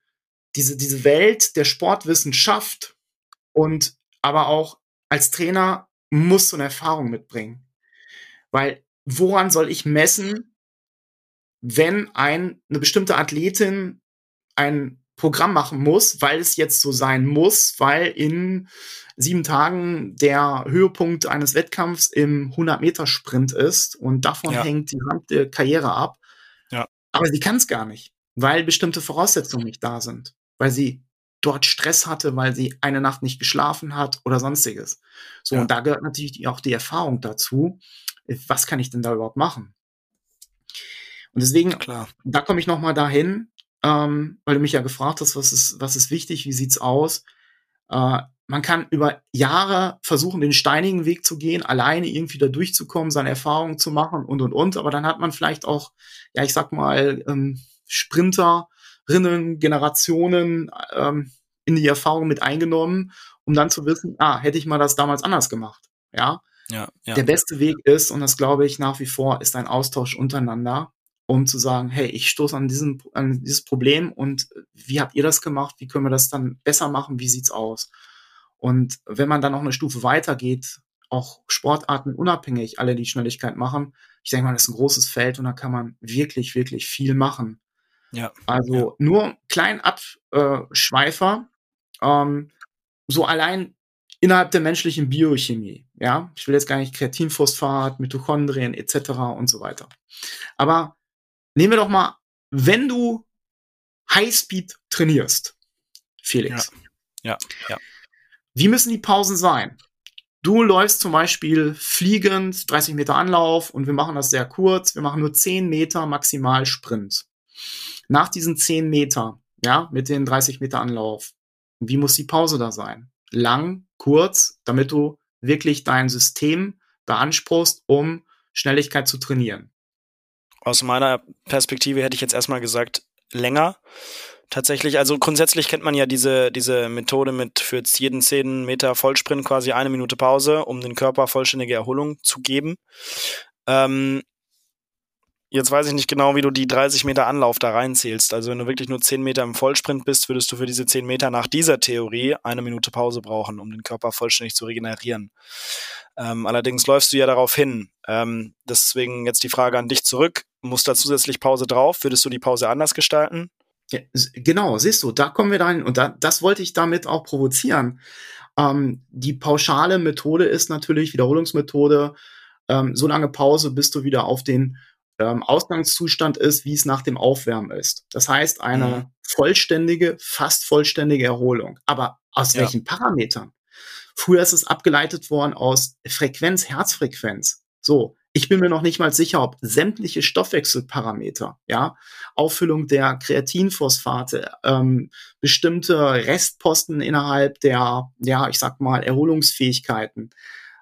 diese, diese Welt der Sportwissenschaft und aber auch als Trainer musst du eine Erfahrung mitbringen. Weil woran soll ich messen, wenn ein, eine bestimmte Athletin ein Programm machen muss, weil es jetzt so sein muss, weil in sieben Tagen der Höhepunkt eines Wettkampfs im 100-Meter-Sprint ist und davon Ja. hängt die gesamte Karriere ab. Ja. Aber sie kann es gar nicht, weil bestimmte Voraussetzungen nicht da sind, weil sie dort Stress hatte, weil sie eine Nacht nicht geschlafen hat oder sonstiges. So, Ja. und da gehört natürlich auch die Erfahrung dazu. Was kann ich denn da überhaupt machen? Und deswegen Klar. da komme ich noch mal dahin, ähm, weil du mich ja gefragt hast, was ist, was ist wichtig, wie sieht's aus? Äh, man kann über Jahre versuchen, den steinigen Weg zu gehen, alleine irgendwie da durchzukommen, seine Erfahrungen zu machen und und und. Aber dann hat man vielleicht auch, ja, ich sag mal, ähm, Sprinterinnen, Generationen ähm, in die Erfahrung mit eingenommen, um dann zu wissen, ah, hätte ich mal das damals anders gemacht. Ja, Ja, ja. der beste Weg ist, und das glaube ich nach wie vor, ist ein Austausch untereinander, um zu sagen, hey, ich stoße an, diesem, an dieses Problem und wie habt ihr das gemacht? Wie können wir das dann besser machen? Wie sieht's aus? Und wenn man dann noch eine Stufe weitergeht, auch Sportarten unabhängig alle die Schnelligkeit machen, ich denke mal, das ist ein großes Feld und da kann man wirklich, wirklich viel machen. Ja. Also Ja. nur kleinen Abschweifer, ähm, so allein innerhalb der menschlichen Biochemie. Ja, ich will jetzt gar nicht Kreatinphosphat, Mitochondrien etc. und so weiter. Aber nehmen wir doch mal, wenn du Highspeed trainierst, Felix. Ja, ja. Wie müssen die Pausen sein? Du läufst zum Beispiel fliegend 30 Meter Anlauf und wir machen das sehr kurz. Wir machen nur 10 Meter maximal Sprint. Nach diesen 10 Meter, ja, mit den 30 Meter Anlauf, wie muss die Pause da sein? Lang, kurz, damit du wirklich dein System beanspruchst, um Schnelligkeit zu trainieren. Aus meiner Perspektive hätte ich jetzt erstmal gesagt, länger. Tatsächlich, also grundsätzlich kennt man ja diese, diese Methode mit für jeden 10 Meter Vollsprint quasi eine Minute Pause, um den Körper vollständige Erholung zu geben. Ähm, jetzt weiß ich nicht genau, wie du die 30 Meter Anlauf da reinzählst. Also wenn du wirklich nur 10 Meter im Vollsprint bist, würdest du für diese 10 Meter nach dieser Theorie eine Minute Pause brauchen, um den Körper vollständig zu regenerieren. Ähm, allerdings läufst du ja darauf hin. Ähm, deswegen jetzt die Frage an dich zurück. Muss da zusätzlich Pause drauf? Würdest du die Pause anders gestalten? Ja, genau, siehst du, da kommen wir dann, und da, das wollte ich damit auch provozieren. Ähm, die pauschale Methode ist natürlich, Wiederholungsmethode, ähm, so lange Pause, bis du wieder auf den ähm, Ausgangszustand ist, wie es nach dem Aufwärmen ist. Das heißt, eine Mhm. vollständige, fast vollständige Erholung. Aber aus Ja. welchen Parametern? Früher ist es abgeleitet worden aus Frequenz, Herzfrequenz. So, ich bin mir noch nicht mal sicher, ob sämtliche Stoffwechselparameter, ja, Auffüllung der Kreatinphosphate, ähm, bestimmte Restposten innerhalb der, ja, ich sag mal, Erholungsfähigkeiten,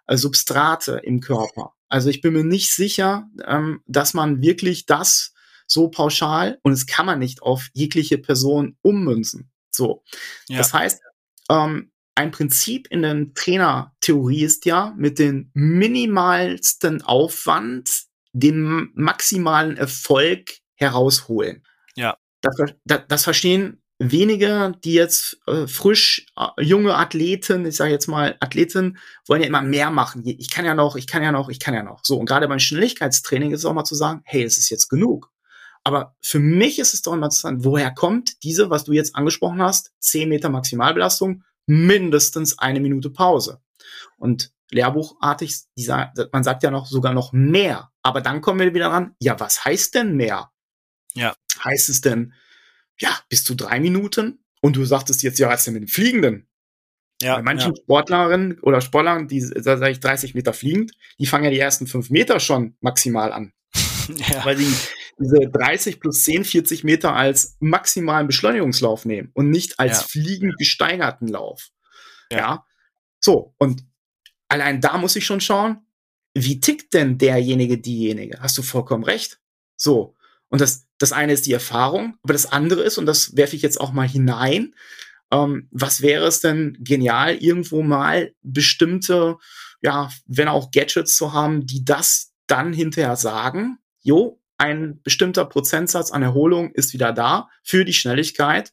äh, Substrate im Körper. Also ich bin mir nicht sicher, ähm, dass man wirklich das so pauschal, und es kann man nicht auf jegliche Person ummünzen. So. Ja. Das heißt, ähm, ein Prinzip in der Trainertheorie ist ja, mit dem minimalsten Aufwand den maximalen Erfolg herausholen. Ja. Das, das, das verstehen wenige, die jetzt äh, frisch äh, junge Athleten, ich sage jetzt mal Athleten, wollen ja immer mehr machen. Ich kann ja noch, ich kann ja noch, ich kann ja noch. So, und gerade beim Schnelligkeitstraining ist es auch mal zu sagen, hey, es ist jetzt genug. Aber für mich ist es doch immer interessant, woher kommt diese, was du jetzt angesprochen hast, 10 Meter Maximalbelastung, mindestens eine Minute Pause. Und lehrbuchartig, dieser, man sagt ja noch sogar noch mehr. Aber dann kommen wir wieder ran, ja, was heißt denn mehr? Ja. Heißt es denn, ja, bis zu drei Minuten? Und du sagtest jetzt, ja, was ist denn mit dem Fliegenden? Ja, Bei manchen ja. Sportlerinnen oder Sportlern, die, da sag ich, 30 Meter fliegend, die fangen ja die ersten fünf Meter schon maximal an [LAUGHS] ja. weil sie diese 30 plus 10, 40 Meter als maximalen Beschleunigungslauf nehmen und nicht als Ja. fliegend gesteigerten Lauf. Ja. Ja. So, und allein da muss ich schon schauen, wie tickt denn derjenige, diejenige? Hast du vollkommen recht. So. Und das, das eine ist die Erfahrung, aber das andere ist, und das werfe ich jetzt auch mal hinein, ähm, was wäre es denn genial, irgendwo mal bestimmte ja, wenn auch Gadgets zu haben, die das dann hinterher sagen, jo, ein bestimmter Prozentsatz an Erholung ist wieder da für die Schnelligkeit.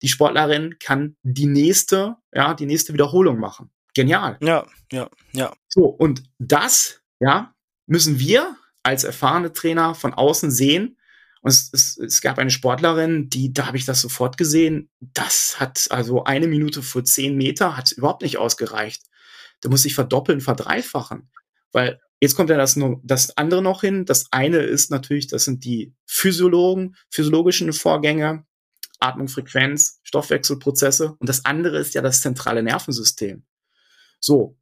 Die Sportlerin kann die nächste, ja, die nächste Wiederholung machen. Genial. Ja, ja, ja. So, und das, ja, müssen wir als erfahrene Trainer von außen sehen. Und es, es, es gab eine Sportlerin, die, da habe ich das sofort gesehen, das hat also eine Minute vor zehn Meter, hat überhaupt nicht ausgereicht. Da muss ich verdoppeln, verdreifachen. Weil Jetzt kommt ja das, das andere noch hin. Das eine ist natürlich, das sind die Physiologen, physiologischen Vorgänge, Atmung, Frequenz, Stoffwechselprozesse. Und das andere ist ja das zentrale Nervensystem. So,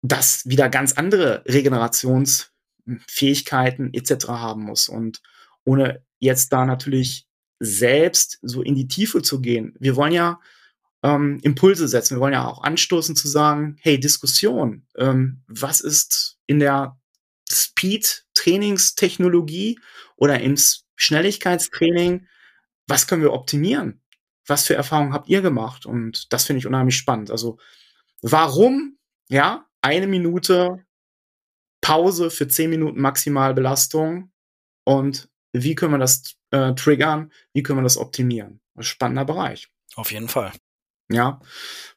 das wieder ganz andere Regenerationsfähigkeiten etc. haben muss. Und ohne jetzt da natürlich selbst so in die Tiefe zu gehen. Wir wollen ja ähm, Impulse setzen. Wir wollen ja auch anstoßen zu sagen, hey, Diskussion, ähm, was ist in der Speed-Trainingstechnologie oder im Schnelligkeitstraining, was können wir optimieren? Was für Erfahrungen habt ihr gemacht? Und das finde ich unheimlich spannend. Also, warum, ja, eine Minute Pause für zehn Minuten Maximalbelastung und wie können wir das äh, triggern? Wie können wir das optimieren? Spannender Bereich. Auf jeden Fall. Ja,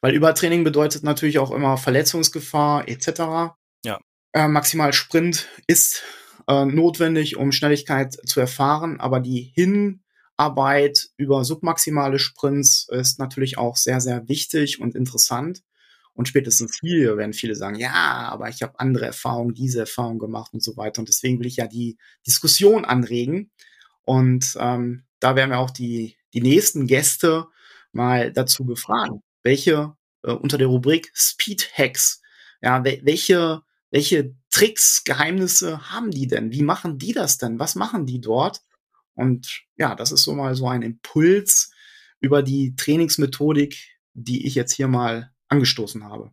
weil Übertraining bedeutet natürlich auch immer Verletzungsgefahr etc. Ja. Äh, maximal Sprint ist äh, notwendig, um Schnelligkeit zu erfahren, aber die Hinarbeit über submaximale Sprints ist natürlich auch sehr, sehr wichtig und interessant. Und spätestens hier werden viele sagen, ja, aber ich habe andere Erfahrungen, diese Erfahrung gemacht und so weiter. Und deswegen will ich ja die Diskussion anregen. Und ähm, da werden wir auch die, die nächsten Gäste mal dazu befragen, welche äh, unter der Rubrik Speed Hacks, ja, welche, welche Tricks, Geheimnisse haben die denn? Wie machen die das denn? Was machen die dort? Und ja, das ist so mal so ein Impuls über die Trainingsmethodik, die ich jetzt hier mal angestoßen habe.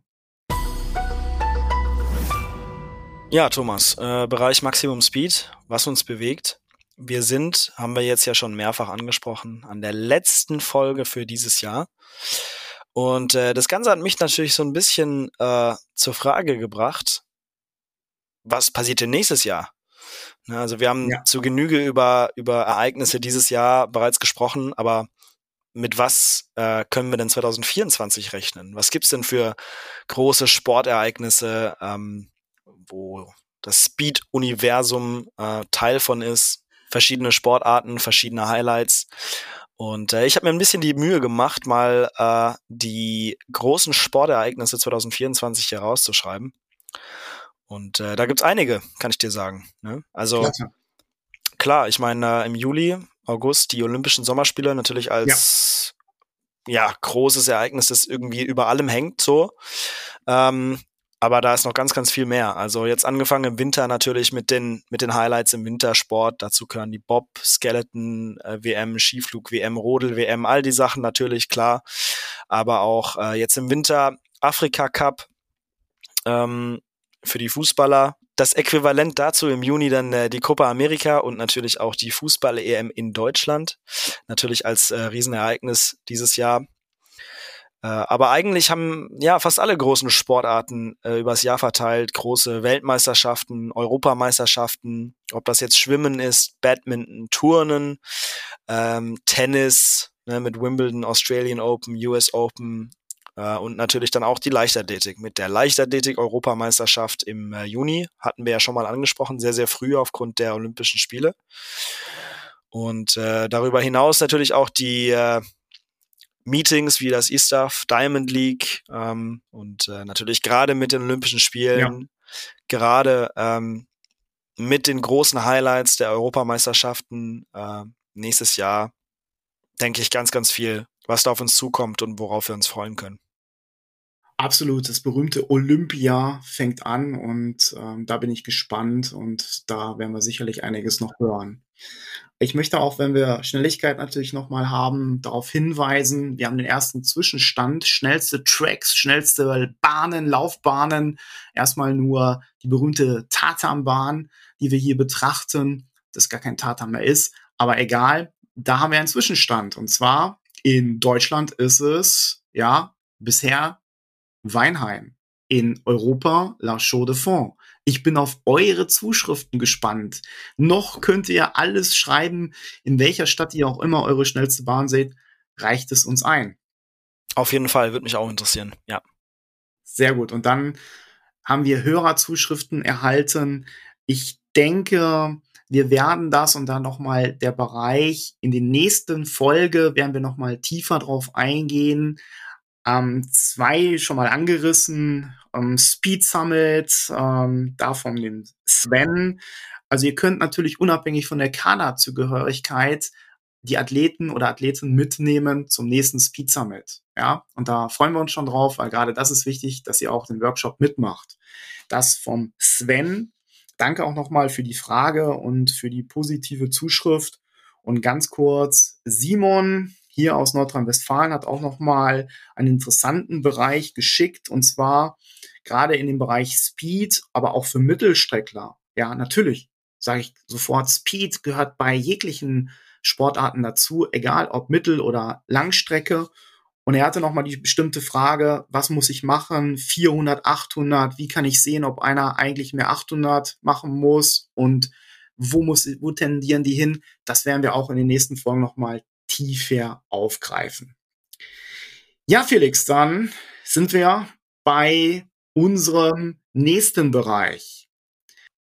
Ja, Thomas, äh, Bereich Maximum Speed, was uns bewegt. Wir sind, haben wir jetzt ja schon mehrfach angesprochen, an der letzten Folge für dieses Jahr. Und äh, das Ganze hat mich natürlich so ein bisschen äh, zur Frage gebracht, was passiert denn nächstes Jahr? Na, also wir haben ja. zu Genüge über, über Ereignisse dieses Jahr bereits gesprochen, aber mit was äh, können wir denn 2024 rechnen? Was gibt's denn für große Sportereignisse, ähm, wo das Speed-Universum äh, Teil von ist? verschiedene Sportarten, verschiedene Highlights. Und äh, ich habe mir ein bisschen die Mühe gemacht, mal äh, die großen Sportereignisse 2024 hier rauszuschreiben. Und äh, da gibt's einige, kann ich dir sagen. Ne? Also Klasse. klar, ich meine, äh, im Juli, August die Olympischen Sommerspiele natürlich als ja. ja großes Ereignis, das irgendwie über allem hängt so. Ähm, aber da ist noch ganz, ganz viel mehr. Also jetzt angefangen im Winter natürlich mit den, mit den Highlights im Wintersport. Dazu gehören die Bob, Skeleton, äh, WM, Skiflug, WM, Rodel, WM, all die Sachen natürlich, klar. Aber auch äh, jetzt im Winter Afrika Cup ähm, für die Fußballer. Das Äquivalent dazu im Juni dann äh, die Copa America und natürlich auch die Fußball-EM in Deutschland. Natürlich als äh, Riesenereignis dieses Jahr. Äh, aber eigentlich haben ja fast alle großen Sportarten äh, übers Jahr verteilt große Weltmeisterschaften, Europameisterschaften, ob das jetzt Schwimmen ist, Badminton, Turnen, ähm, Tennis ne, mit Wimbledon, Australian Open, US Open und natürlich dann auch die Leichtathletik. Mit der Leichtathletik-Europameisterschaft im äh, Juni hatten wir ja schon mal angesprochen, sehr, sehr früh aufgrund der Olympischen Spiele. Und äh, darüber hinaus natürlich auch die äh, Meetings wie das ISTAF, Diamond League ähm, und äh, natürlich gerade mit den Olympischen Spielen, ja. gerade ähm, mit den großen Highlights der Europameisterschaften äh, nächstes Jahr, denke ich ganz, ganz viel, was da auf uns zukommt und worauf wir uns freuen können. Absolut, das berühmte Olympia fängt an und ähm, da bin ich gespannt und da werden wir sicherlich einiges noch hören. Ich möchte auch, wenn wir Schnelligkeit natürlich nochmal haben, darauf hinweisen, wir haben den ersten Zwischenstand, schnellste Tracks, schnellste Bahnen, Laufbahnen, erstmal nur die berühmte Tatanbahn, die wir hier betrachten, das gar kein Tatan mehr ist, aber egal, da haben wir einen Zwischenstand und zwar in Deutschland ist es, ja, bisher Weinheim. in Europa La Chaux de Fonds. Ich bin auf eure Zuschriften gespannt. Noch könnt ihr alles schreiben, in welcher Stadt ihr auch immer eure schnellste Bahn seht, reicht es uns ein. Auf jeden Fall, würde mich auch interessieren, ja. Sehr gut. Und dann haben wir Hörerzuschriften erhalten. Ich denke, wir werden das und dann nochmal der Bereich in den nächsten Folge werden wir nochmal tiefer drauf eingehen. Ähm, zwei schon mal angerissen, ähm, Speed Summit, ähm, da von dem Sven. Also ihr könnt natürlich unabhängig von der Kaderzugehörigkeit die Athleten oder Athleten mitnehmen zum nächsten Speed Summit. Ja, und da freuen wir uns schon drauf, weil gerade das ist wichtig, dass ihr auch den Workshop mitmacht. Das vom Sven. Danke auch nochmal für die Frage und für die positive Zuschrift. Und ganz kurz, Simon hier aus Nordrhein-Westfalen hat auch nochmal einen interessanten Bereich geschickt und zwar gerade in dem Bereich Speed, aber auch für Mittelstreckler. Ja, natürlich sage ich sofort, Speed gehört bei jeglichen Sportarten dazu, egal ob Mittel- oder Langstrecke. Und er hatte nochmal die bestimmte Frage, was muss ich machen? 400, 800, wie kann ich sehen, ob einer eigentlich mehr 800 machen muss und wo muss, wo tendieren die hin? Das werden wir auch in den nächsten Folgen nochmal tiefer aufgreifen. Ja, Felix, dann sind wir bei unserem nächsten Bereich.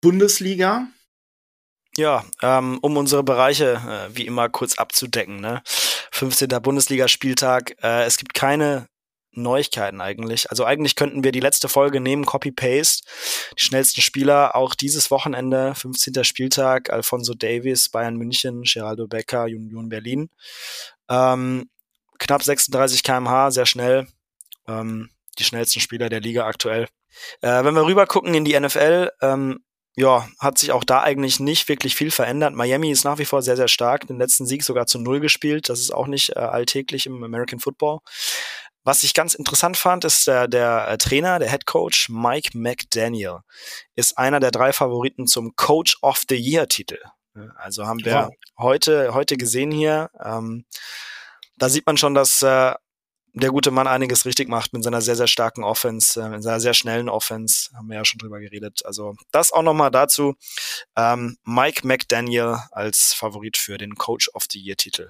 Bundesliga. Ja, ähm, um unsere Bereiche äh, wie immer kurz abzudecken. Ne? 15. Bundesligaspieltag. Äh, es gibt keine Neuigkeiten eigentlich. Also eigentlich könnten wir die letzte Folge nehmen, Copy-Paste. Die schnellsten Spieler auch dieses Wochenende, 15. Spieltag, Alfonso Davis, Bayern München, Geraldo Becker, Union Berlin. Ähm, knapp 36 kmh, sehr schnell. Ähm, die schnellsten Spieler der Liga aktuell. Äh, wenn wir rüber gucken in die NFL, ähm, ja, hat sich auch da eigentlich nicht wirklich viel verändert. Miami ist nach wie vor sehr, sehr stark. Den letzten Sieg sogar zu Null gespielt. Das ist auch nicht äh, alltäglich im American Football. Was ich ganz interessant fand, ist der, der äh, Trainer, der Head Coach Mike McDaniel, ist einer der drei Favoriten zum Coach of the Year Titel. Also haben wir wow. heute, heute gesehen hier. Ähm, da sieht man schon, dass äh, der gute Mann einiges richtig macht mit seiner sehr, sehr starken Offense, äh, mit seiner sehr schnellen Offense. Haben wir ja schon drüber geredet. Also das auch nochmal dazu. Ähm, Mike McDaniel als Favorit für den Coach of the Year Titel.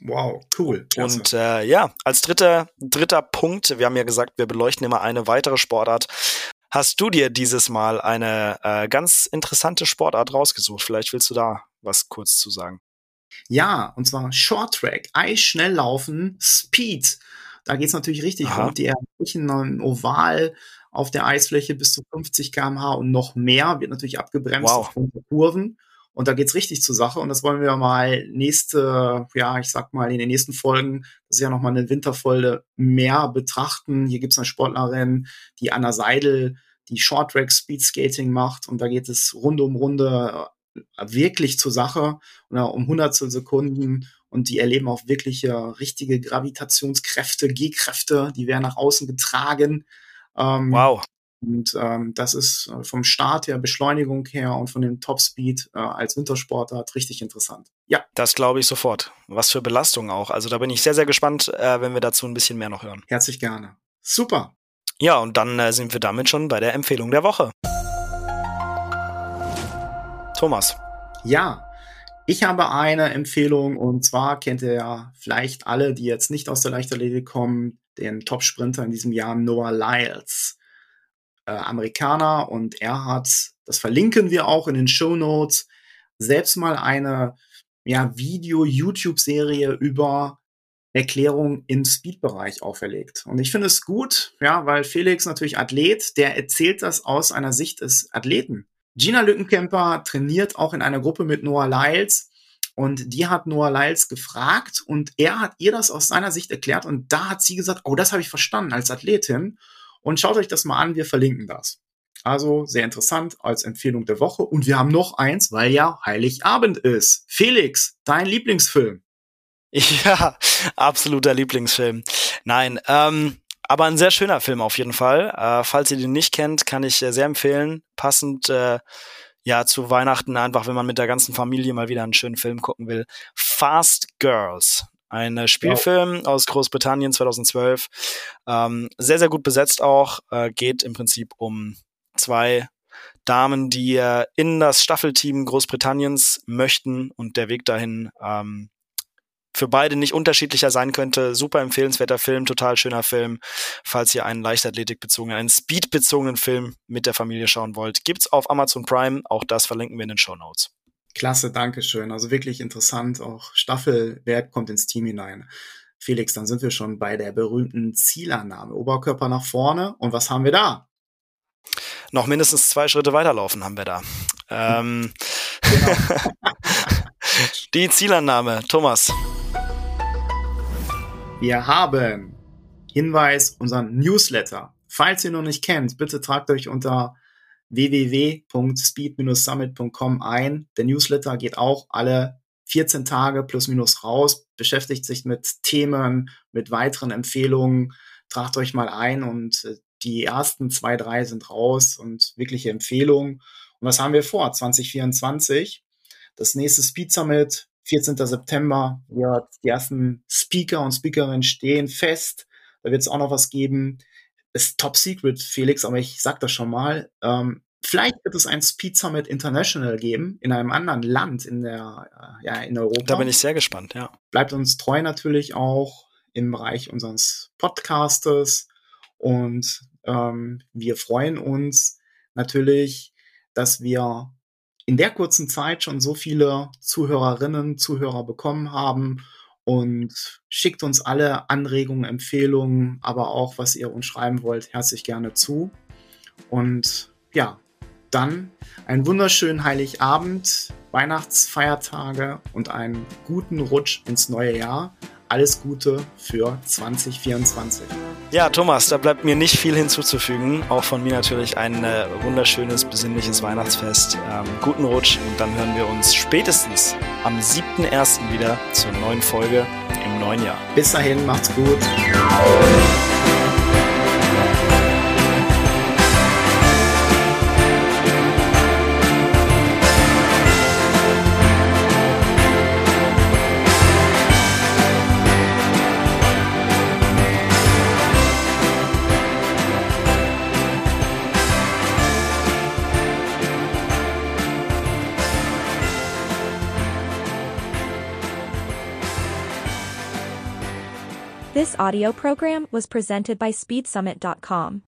Wow, cool. Klasse. Und äh, ja, als dritter, dritter Punkt, wir haben ja gesagt, wir beleuchten immer eine weitere Sportart. Hast du dir dieses Mal eine äh, ganz interessante Sportart rausgesucht? Vielleicht willst du da was kurz zu sagen. Ja, und zwar Short Track, Eisschnelllaufen, Speed. Da geht's natürlich richtig Aha. rund. Die erreichen Oval auf der Eisfläche bis zu 50 km/h und noch mehr, wird natürlich abgebremst wow. der Kurven. Und da geht's richtig zur Sache. Und das wollen wir mal nächste, ja, ich sag mal, in den nächsten Folgen, das ist ja nochmal eine Winterfolge, mehr betrachten. Hier gibt's eine Sportlerin, die Anna Seidel, die Short Track Speed Skating macht. Und da geht es Runde um Runde äh, wirklich zur Sache um hundertstel Sekunden. Und die erleben auch wirklich äh, richtige Gravitationskräfte, G-Kräfte, die werden nach außen getragen. Ähm, wow. Und ähm, das ist äh, vom Start her, Beschleunigung her und von dem Topspeed äh, als Wintersportart richtig interessant. Ja. Das glaube ich sofort. Was für Belastung auch. Also da bin ich sehr, sehr gespannt, äh, wenn wir dazu ein bisschen mehr noch hören. Herzlich gerne. Super. Ja, und dann äh, sind wir damit schon bei der Empfehlung der Woche. Thomas. Ja, ich habe eine Empfehlung und zwar kennt ihr ja vielleicht alle, die jetzt nicht aus der Leichtathletik kommen, den Top-Sprinter in diesem Jahr Noah Lyles Amerikaner und er hat, das verlinken wir auch in den Show Notes, selbst mal eine ja, Video-YouTube-Serie über Erklärung im Speed-Bereich auferlegt. Und ich finde es gut, ja, weil Felix natürlich Athlet, der erzählt das aus einer Sicht des Athleten. Gina Lückenkämper trainiert auch in einer Gruppe mit Noah Lyles und die hat Noah Lyles gefragt und er hat ihr das aus seiner Sicht erklärt und da hat sie gesagt, oh, das habe ich verstanden als Athletin und schaut euch das mal an, wir verlinken das. Also sehr interessant als Empfehlung der Woche. Und wir haben noch eins, weil ja Heiligabend ist. Felix, dein Lieblingsfilm. [LAUGHS] Ja, absoluter Lieblingsfilm. Nein, ähm, aber ein sehr schöner Film auf jeden Fall. Äh, falls ihr den nicht kennt, kann ich äh, sehr empfehlen. Passend äh, ja zu Weihnachten einfach, wenn man mit der ganzen Familie mal wieder einen schönen Film gucken will. Fast Girls ein Spielfilm wow. aus Großbritannien 2012. Ähm, sehr, sehr gut besetzt auch. Äh, geht im Prinzip um zwei Damen, die äh, in das Staffelteam Großbritanniens möchten und der Weg dahin ähm, für beide nicht unterschiedlicher sein könnte. Super empfehlenswerter Film, total schöner Film. Falls ihr einen Leichtathletik-bezogenen, einen Speed-bezogenen Film mit der Familie schauen wollt, gibt's auf Amazon Prime. Auch das verlinken wir in den Show Notes. Klasse, danke schön. Also wirklich interessant. Auch Staffelwerk kommt ins Team hinein. Felix, dann sind wir schon bei der berühmten Zielannahme. Oberkörper nach vorne. Und was haben wir da? Noch mindestens zwei Schritte weiterlaufen haben wir da. Ähm, genau. [LAUGHS] [LAUGHS] die Zielannahme, Thomas. Wir haben Hinweis, unseren Newsletter. Falls ihr noch nicht kennt, bitte tragt euch unter www.speed-summit.com ein. Der Newsletter geht auch alle 14 Tage plus minus raus, beschäftigt sich mit Themen, mit weiteren Empfehlungen. Tragt euch mal ein und äh, die ersten zwei, drei sind raus und wirkliche Empfehlungen. Und was haben wir vor? 2024. Das nächste Speed Summit, 14. September, wird die ersten Speaker und Speakerinnen stehen fest. Da wird es auch noch was geben ist top secret, Felix, aber ich sag das schon mal. Ähm, vielleicht wird es ein Speed Summit International geben in einem anderen Land in der, äh, ja, in Europa. Da bin ich sehr gespannt, ja. Bleibt uns treu natürlich auch im Bereich unseres Podcastes und ähm, wir freuen uns natürlich, dass wir in der kurzen Zeit schon so viele Zuhörerinnen, Zuhörer bekommen haben und schickt uns alle Anregungen, Empfehlungen, aber auch, was ihr uns schreiben wollt, herzlich gerne zu. Und ja, dann einen wunderschönen Heiligabend, Weihnachtsfeiertage und einen guten Rutsch ins neue Jahr alles Gute für 2024. Ja, Thomas, da bleibt mir nicht viel hinzuzufügen. Auch von mir natürlich ein äh, wunderschönes, besinnliches Weihnachtsfest. Ähm, guten Rutsch und dann hören wir uns spätestens am 7.1. wieder zur neuen Folge im neuen Jahr. Bis dahin, macht's gut. This audio program was presented by SpeedSummit.com.